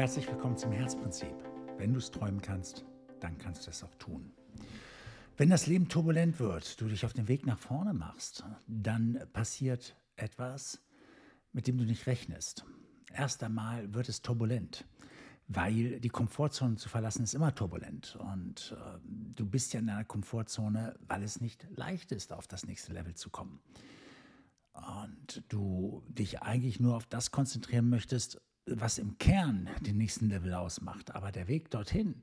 Herzlich willkommen zum Herzprinzip. Wenn du es träumen kannst, dann kannst du es auch tun. Wenn das Leben turbulent wird, du dich auf den Weg nach vorne machst, dann passiert etwas, mit dem du nicht rechnest. Erst einmal wird es turbulent, weil die Komfortzone zu verlassen ist immer turbulent. Und äh, du bist ja in einer Komfortzone, weil es nicht leicht ist, auf das nächste Level zu kommen. Und du dich eigentlich nur auf das konzentrieren möchtest, was im Kern den nächsten Level ausmacht. Aber der Weg dorthin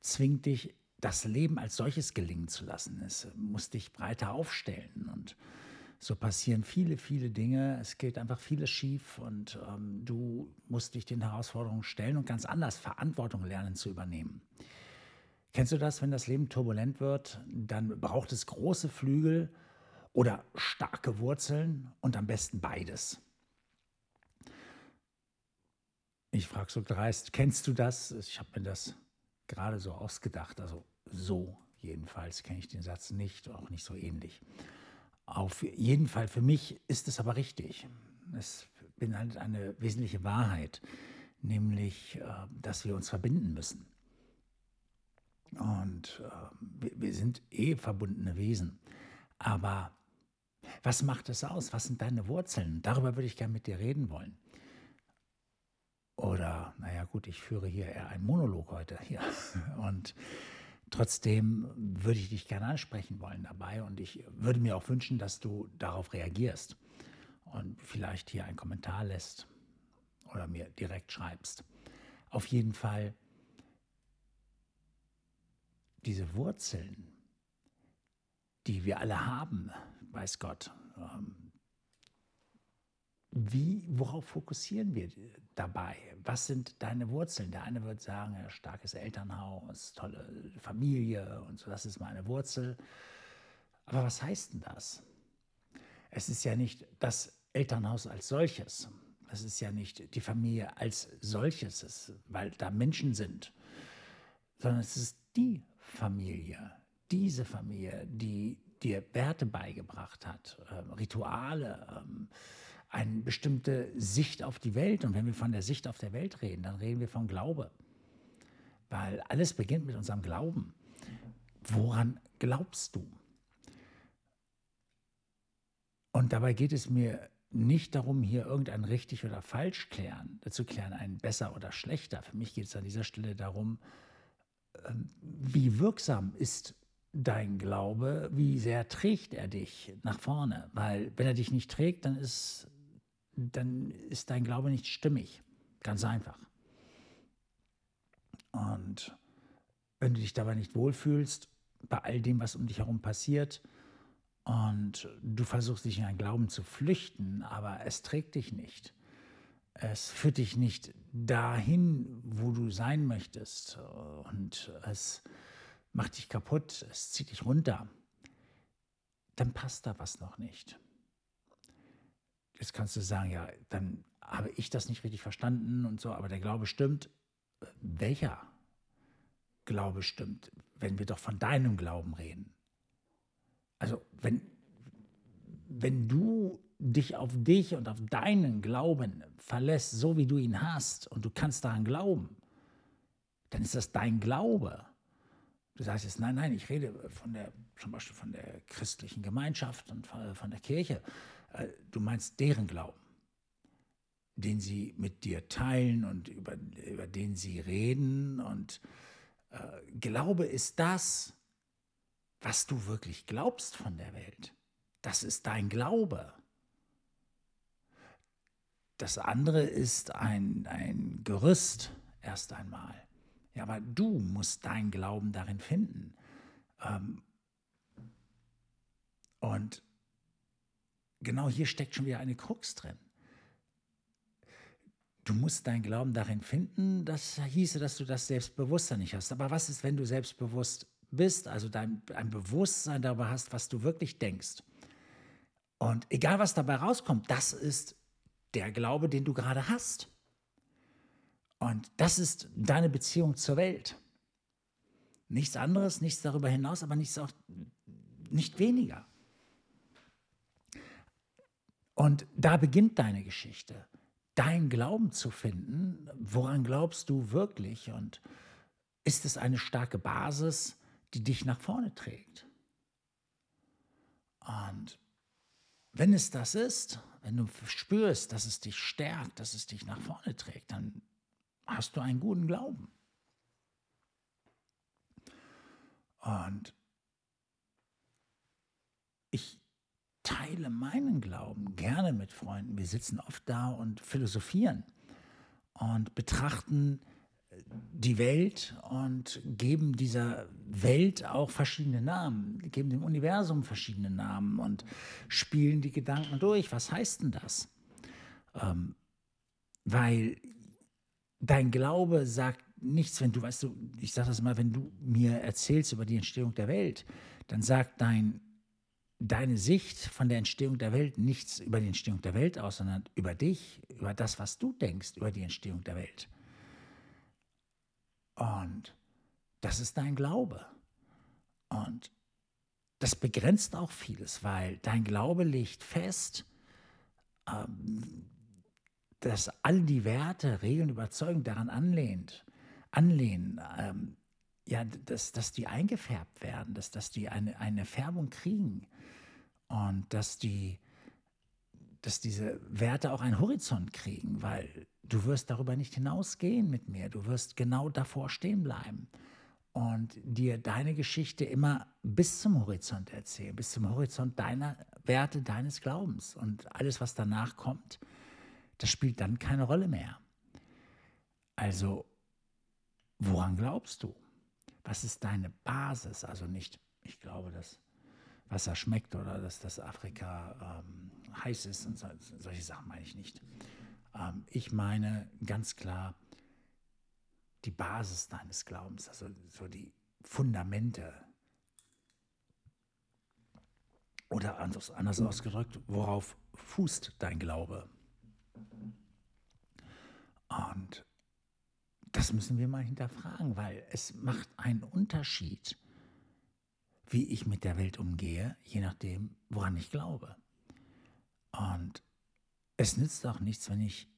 zwingt dich, das Leben als solches gelingen zu lassen. Es muss dich breiter aufstellen. Und so passieren viele, viele Dinge. Es geht einfach vieles schief und ähm, du musst dich den Herausforderungen stellen und ganz anders Verantwortung lernen zu übernehmen. Kennst du das, wenn das Leben turbulent wird? Dann braucht es große Flügel oder starke Wurzeln und am besten beides. Ich frage so dreist, kennst du das? Ich habe mir das gerade so ausgedacht. Also so jedenfalls kenne ich den Satz nicht, auch nicht so ähnlich. Auf jeden Fall für mich ist es aber richtig. Es beinhaltet eine wesentliche Wahrheit, nämlich, äh, dass wir uns verbinden müssen. Und äh, wir sind eh verbundene Wesen. Aber was macht es aus? Was sind deine Wurzeln? Darüber würde ich gerne mit dir reden wollen. Oder, naja gut, ich führe hier eher einen Monolog heute hier. Und trotzdem würde ich dich gerne ansprechen wollen dabei. Und ich würde mir auch wünschen, dass du darauf reagierst und vielleicht hier einen Kommentar lässt oder mir direkt schreibst. Auf jeden Fall diese Wurzeln, die wir alle haben, weiß Gott, ähm, wie, worauf fokussieren wir dabei? Was sind deine Wurzeln? Der eine wird sagen, ja, starkes Elternhaus, tolle Familie und so, das ist meine Wurzel. Aber was heißt denn das? Es ist ja nicht das Elternhaus als solches. Es ist ja nicht die Familie als solches, weil da Menschen sind, sondern es ist die Familie, diese Familie, die dir Werte beigebracht hat, äh, Rituale, ähm, eine bestimmte Sicht auf die Welt. Und wenn wir von der Sicht auf der Welt reden, dann reden wir vom Glaube. Weil alles beginnt mit unserem Glauben. Woran glaubst du? Und dabei geht es mir nicht darum, hier irgendein richtig oder falsch klären, zu klären, ein besser oder schlechter. Für mich geht es an dieser Stelle darum, ähm, wie wirksam ist dein Glaube, wie sehr trägt er dich nach vorne? Weil wenn er dich nicht trägt, dann ist, dann ist dein Glaube nicht stimmig. Ganz einfach. Und wenn du dich dabei nicht wohlfühlst, bei all dem, was um dich herum passiert, und du versuchst dich in einen Glauben zu flüchten, aber es trägt dich nicht. Es führt dich nicht dahin, wo du sein möchtest. Und es macht dich kaputt, es zieht dich runter, dann passt da was noch nicht. Jetzt kannst du sagen, ja, dann habe ich das nicht richtig verstanden und so, aber der Glaube stimmt. Welcher Glaube stimmt, wenn wir doch von deinem Glauben reden? Also, wenn, wenn du dich auf dich und auf deinen Glauben verlässt, so wie du ihn hast, und du kannst daran glauben, dann ist das dein Glaube. Du sagst jetzt, nein, nein, ich rede von der, zum Beispiel von der christlichen Gemeinschaft und von der Kirche. Äh, du meinst deren Glauben, den sie mit dir teilen und über, über den sie reden. Und äh, Glaube ist das, was du wirklich glaubst von der Welt. Das ist dein Glaube. Das andere ist ein, ein Gerüst erst einmal. Ja, aber du musst deinen Glauben darin finden. Ähm, und genau hier steckt schon wieder eine Krux drin. Du musst deinen Glauben darin finden, das hieße, dass du das Selbstbewusstsein nicht hast. Aber was ist, wenn du selbstbewusst bist, also dein, ein Bewusstsein darüber hast, was du wirklich denkst? Und egal, was dabei rauskommt, das ist der Glaube, den du gerade hast. Und das ist deine Beziehung zur Welt. Nichts anderes, nichts darüber hinaus, aber nichts auch nicht weniger. Und da beginnt deine Geschichte. dein Glauben zu finden. Woran glaubst du wirklich? Und ist es eine starke Basis, die dich nach vorne trägt? Und wenn es das ist, wenn du spürst, dass es dich stärkt, dass es dich nach vorne trägt, dann hast du einen guten Glauben. Und ich teile meinen Glauben gerne mit Freunden. Wir sitzen oft da und philosophieren und betrachten die Welt und geben dieser Welt auch verschiedene Namen, geben dem Universum verschiedene Namen und spielen die Gedanken durch. Was heißt denn das? Ähm, weil dein Glaube sagt nichts, wenn du, weißt du, ich sage das mal, wenn du mir erzählst über die Entstehung der Welt, dann sagt dein, deine Sicht von der Entstehung der Welt nichts über die Entstehung der Welt aus, sondern über dich, über das, was du denkst über die Entstehung der Welt. Und das ist dein Glaube. Und das begrenzt auch vieles, weil dein Glaube legt fest, ähm, dass all die Werte, Regeln, Überzeugungen daran anlehnt, anlehnen, ähm, ja, dass, dass die eingefärbt werden, dass, dass die eine, eine Färbung kriegen und dass die dass diese Werte auch einen Horizont kriegen, weil du wirst darüber nicht hinausgehen mit mir. Du wirst genau davor stehen bleiben und dir deine Geschichte immer bis zum Horizont erzählen, bis zum Horizont deiner Werte, deines Glaubens. Und alles, was danach kommt, das spielt dann keine Rolle mehr. Also, woran glaubst du? Was ist deine Basis? Also nicht, ich glaube, dass Wasser schmeckt oder dass das Afrika ähm, heiß ist und so, solche Sachen meine ich nicht. Ähm, ich meine ganz klar die Basis deines Glaubens, also so die Fundamente. Oder anders, anders ausgedrückt, worauf fußt dein Glaube? Und das müssen wir mal hinterfragen, weil es macht einen Unterschied, wie ich mit der Welt umgehe, je nachdem, woran ich glaube. Und es nützt auch nichts, wenn ich,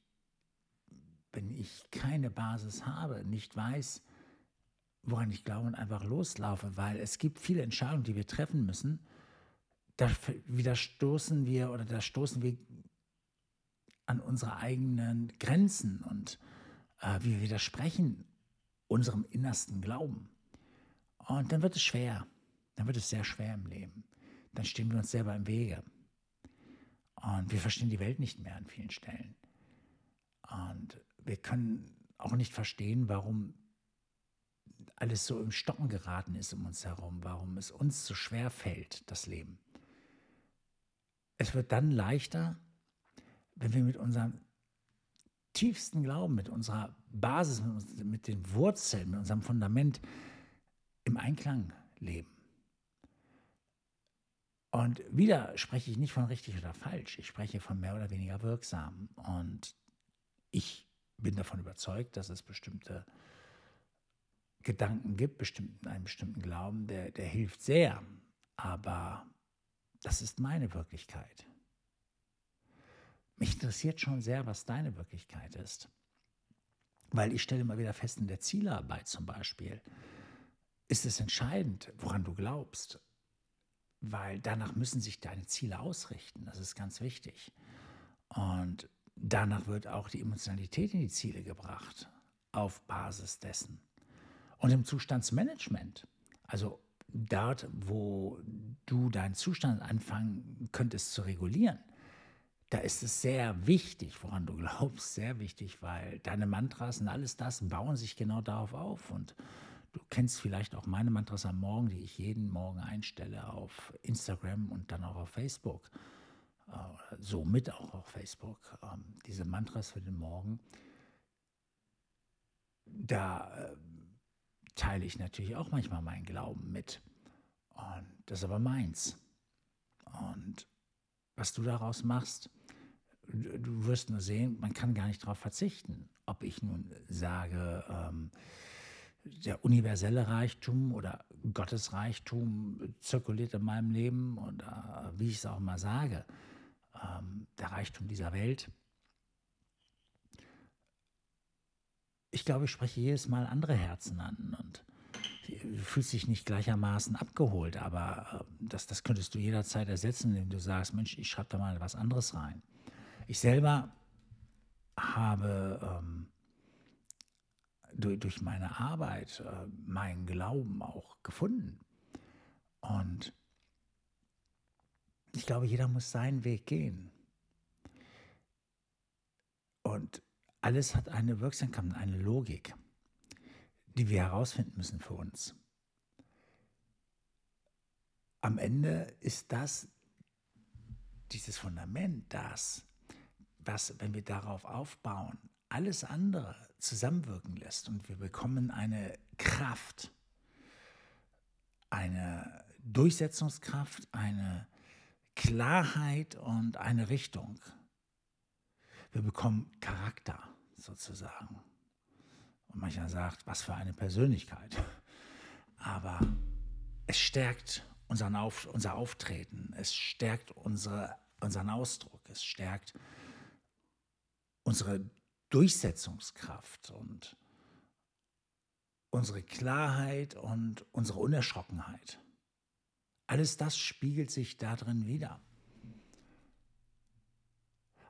wenn ich keine Basis habe, nicht weiß, woran ich glaube und einfach loslaufe, weil es gibt viele Entscheidungen, die wir treffen müssen. Da widerstoßen wir oder da stoßen wir an unsere eigenen Grenzen und äh, wir widersprechen unserem innersten Glauben. Und dann wird es schwer. Dann wird es sehr schwer im Leben. Dann stehen wir uns selber im Wege. Und wir verstehen die Welt nicht mehr an vielen Stellen. Und wir können auch nicht verstehen, warum alles so im Stocken geraten ist um uns herum, warum es uns so schwer fällt, das Leben. Es wird dann leichter, wenn wir mit unserem tiefsten Glauben, mit unserer Basis, mit, den Wurzeln, mit unserem Fundament im Einklang leben. Und wieder spreche ich nicht von richtig oder falsch, ich spreche von mehr oder weniger wirksam. Und ich bin davon überzeugt, dass es bestimmte Gedanken gibt, bestimmten, einen bestimmten Glauben, der, der hilft sehr. Aber das ist meine Wirklichkeit. Mich interessiert schon sehr, was deine Wirklichkeit ist. Weil ich stelle immer wieder fest, in der Zielarbeit zum Beispiel, ist es entscheidend, woran du glaubst weil danach müssen sich deine Ziele ausrichten. Das ist ganz wichtig. Und danach wird auch die Emotionalität in die Ziele gebracht, auf Basis dessen. Und im Zustandsmanagement, also dort, wo du deinen Zustand anfangen könntest zu regulieren, da ist es sehr wichtig, woran du glaubst, sehr wichtig, weil deine Mantras und alles das bauen sich genau darauf auf. Und Du kennst vielleicht auch meine Mantras am Morgen, die ich jeden Morgen einstelle auf Instagram und dann auch auf Facebook. Äh, somit auch auf Facebook. Ähm, diese Mantras für den Morgen. Da äh, teile ich natürlich auch manchmal meinen Glauben mit. Und das ist aber meins. Und was du daraus machst, du wirst nur sehen, man kann gar nicht darauf verzichten. Ob ich nun sage, ähm, der universelle Reichtum oder Gottes Reichtum zirkuliert in meinem Leben äh, wie ich es auch mal sage, ähm, der Reichtum dieser Welt, ich glaube, ich spreche jedes Mal andere Herzen an und fühlst dich nicht gleichermaßen abgeholt, aber äh, das, das könntest du jederzeit ersetzen, indem du sagst, Mensch, ich schreibe da mal was anderes rein. Ich selber habe ähm, durch, durch, meine Arbeit äh, meinen Glauben auch gefunden. Und ich glaube, jeder muss seinen Weg gehen. Und alles hat eine Wirksamkeit, eine Logik, die wir herausfinden müssen für uns. Am Ende ist das, dieses Fundament, das, was, wenn wir darauf aufbauen, alles andere zusammenwirken lässt und wir bekommen eine Kraft, eine Durchsetzungskraft, eine Klarheit und eine Richtung. Wir bekommen Charakter sozusagen. Und mancher sagt, was für eine Persönlichkeit. Aber es stärkt unseren Auf, unser Auftreten, es stärkt unsere, unseren Ausdruck, es stärkt unsere Durchsetzungskraft und unsere Klarheit und unsere Unerschrockenheit. Alles das spiegelt sich darin wieder.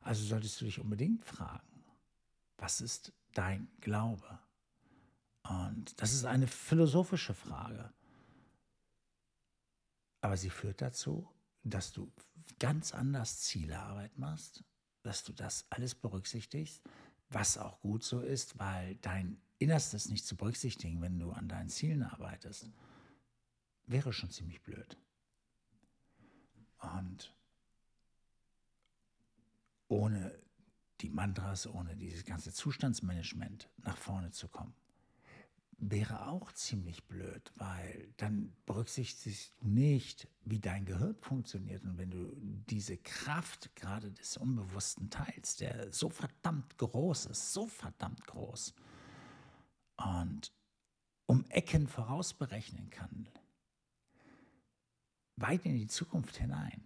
Also solltest du dich unbedingt fragen, was ist dein Glaube? Und das ist eine philosophische Frage. Aber sie führt dazu, dass du ganz anders Zielearbeit machst, dass du das alles berücksichtigst, was auch gut so ist, weil dein Innerstes nicht zu berücksichtigen, wenn du an deinen Zielen arbeitest, wäre schon ziemlich blöd. Und ohne die Mantras, ohne dieses ganze Zustandsmanagement nach vorne zu kommen. Wäre auch ziemlich blöd, weil dann berücksichtigst du nicht, wie dein Gehirn funktioniert. Und wenn du diese Kraft gerade des Unbewussten teilst, der so verdammt groß ist, so verdammt groß, und um Ecken vorausberechnen kann, weit in die Zukunft hinein,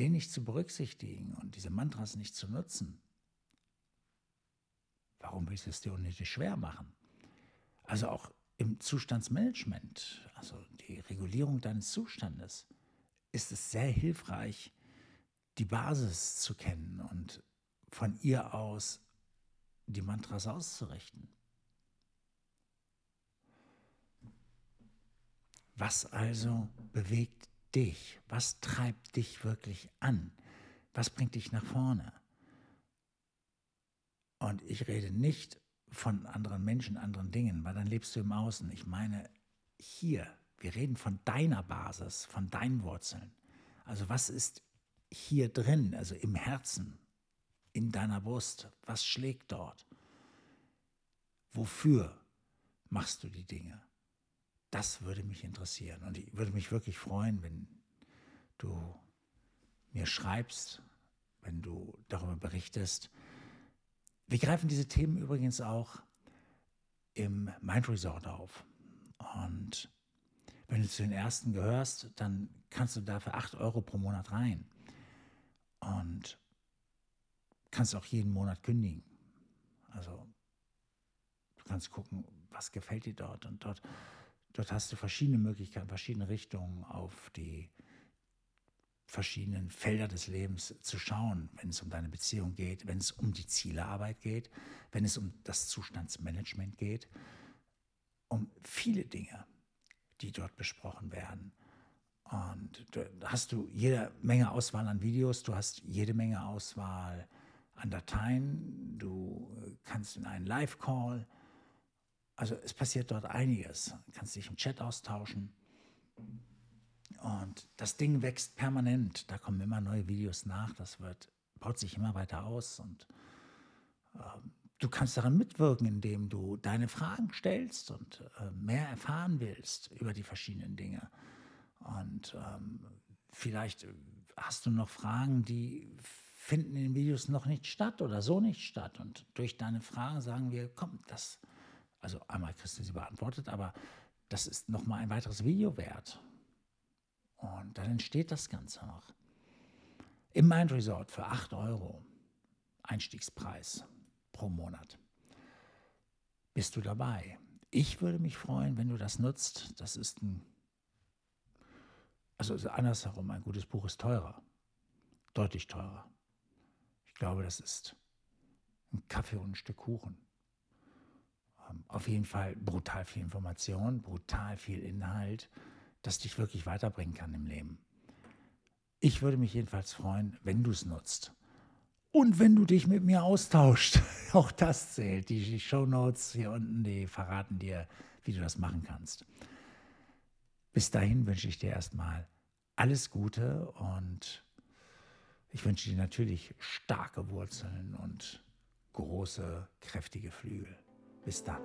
den nicht zu berücksichtigen und diese Mantras nicht zu nutzen, warum willst du es dir unnötig schwer machen? Also auch im Zustandsmanagement, also die Regulierung deines Zustandes, ist es sehr hilfreich, die Basis zu kennen und von ihr aus die Mantras auszurichten. Was also bewegt dich? Was treibt dich wirklich an? Was bringt dich nach vorne? Und ich rede nicht von anderen Menschen, anderen Dingen, weil dann lebst du im Außen. Ich meine hier, wir reden von deiner Basis, von deinen Wurzeln. Also was ist hier drin, also im Herzen, in deiner Brust? Was schlägt dort? Wofür machst du die Dinge? Das würde mich interessieren und ich würde mich wirklich freuen, wenn du mir schreibst, wenn du darüber berichtest. Wir greifen diese Themen übrigens auch im Mind Resort auf. Und wenn du zu den ersten gehörst, dann kannst du dafür 8 Euro pro Monat rein. Und kannst auch jeden Monat kündigen. Also du kannst gucken, was gefällt dir dort. Und dort Dort hast du verschiedene Möglichkeiten, verschiedene Richtungen auf die verschiedenen Felder des Lebens zu schauen, wenn es um deine Beziehung geht, wenn es um die Zielearbeit geht, wenn es um das Zustandsmanagement geht, um viele Dinge, die dort besprochen werden. Und da hast du jede Menge Auswahl an Videos, du hast jede Menge Auswahl an Dateien, du kannst in einen Live-Call also es passiert dort einiges. Du kannst dich im Chat austauschen. Und das Ding wächst permanent. Da kommen immer neue Videos nach. Das wird, baut sich immer weiter aus. Und äh, du kannst daran mitwirken, indem du deine Fragen stellst und äh, mehr erfahren willst über die verschiedenen Dinge. Und ähm, vielleicht hast du noch Fragen, die finden in den Videos noch nicht statt oder so nicht statt. Und durch deine Fragen sagen wir, komm, das also einmal kriegst du sie beantwortet, aber das ist nochmal ein weiteres Video wert. Und dann entsteht das Ganze noch. Im Mind Resort für 8 Euro Einstiegspreis pro Monat. bist du dabei. Ich würde mich freuen, wenn du das nutzt. Das ist ein, also andersherum, ein gutes Buch ist teurer, deutlich teurer. Ich glaube, das ist ein Kaffee und ein Stück Kuchen. Ähm, auf jeden Fall brutal viel Information, brutal viel Inhalt, das dich wirklich weiterbringen kann im Leben. Ich würde mich jedenfalls freuen, wenn du es nutzt. Und wenn du dich mit mir austauscht, auch das zählt. Die, Show Notes hier unten, die verraten dir, wie du das machen kannst. Bis dahin wünsche ich dir erstmal alles Gute und ich wünsche dir natürlich starke Wurzeln und große, kräftige Flügel. Bis dann.